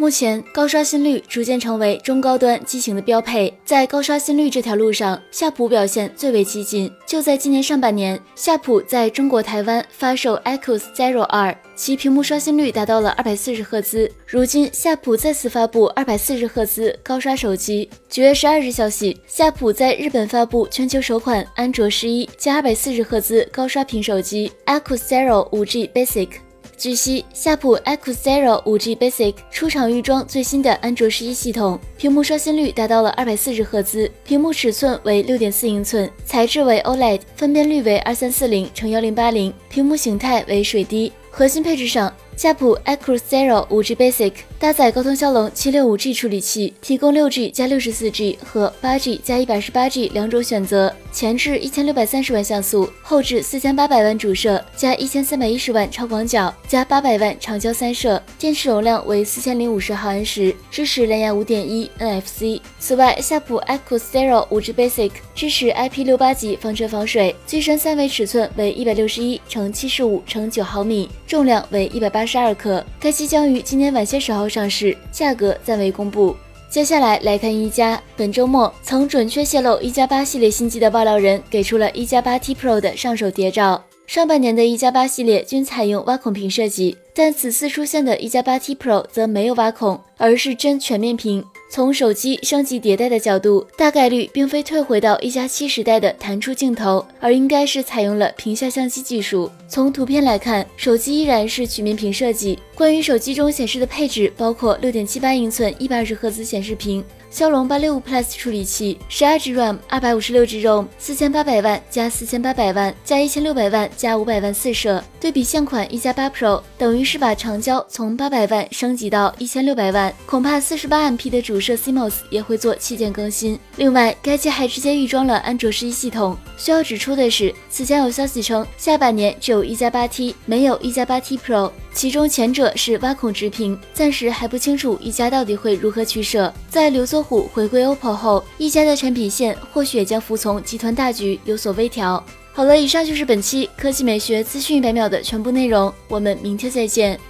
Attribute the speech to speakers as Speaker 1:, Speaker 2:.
Speaker 1: 目前，高刷新率逐渐成为中高端机型的标配。在高刷新率这条路上，夏普表现最为激进。就在今年上半年，夏普在中国台湾发售 Echoes Zero 二，其屏幕刷新率达到了二百四十赫兹。如今，夏普再次发布二百四十赫兹高刷手机。九月十二日消息，夏普在日本发布全球首款安卓十一加二百四十赫兹高刷屏手机 Echoes Zero 五 G Basic。据悉，夏普 IQOO Zero 5G Basic 出厂预装最新的安卓十一系统，屏幕刷新率达到了二百四十赫兹，屏幕尺寸为六点四英寸，材质为 OLED，分辨率为二三四零乘幺零八零，屏幕形态为水滴。核心配置上。夏普 Echo Zero 5G Basic 搭载高通骁龙 765G 处理器，提供 6G 加 64G 和 8G 加 128G 两种选择。前置一千六百三十万像素，后置四千八百万主摄加一千三百一十万超广角加八百万长焦三摄，电池容量为四千零五十毫安时，支持蓝牙五点一 NFC。此外，夏普 Echo Zero 5G Basic 支持 IP68 级防尘防水，机身三维尺寸为一百六十一乘七十五乘九毫米，重量为一百八十。二克，该机将于今年晚些时候上市，价格暂未公布。接下来来看一加，本周末曾准确泄露一加八系列新机的爆料人给出了一加八 T Pro 的上手谍照。上半年的一加八系列均采用挖孔屏设计，但此次出现的一加八 T Pro 则没有挖孔，而是真全面屏。从手机升级迭代的角度，大概率并非退回到一加七时代的弹出镜头，而应该是采用了屏下相机技术。从图片来看，手机依然是曲面屏设计。关于手机中显示的配置，包括六点七八英寸一百二十赫兹显示屏。骁龙八六五 Plus 处理器，十二 G RAM，二百五十六 G ROM，四千八百万加四千八百万加一千六百万加五百万四摄。对比现款一加八 Pro，等于是把长焦从八百万升级到一千六百万，恐怕四十八 MP 的主摄 CMOS 也会做器件更新。另外，该机还直接预装了安卓十一系统。需要指出的是，此前有消息称下半年只有一加八 T，没有一加八 T Pro，其中前者是挖孔直屏，暂时还不清楚一加到底会如何取舍。在刘作。虎回归 OPPO 后，一加的产品线或许也将服从集团大局，有所微调。好了，以上就是本期科技美学资讯一百秒的全部内容，我们明天再见。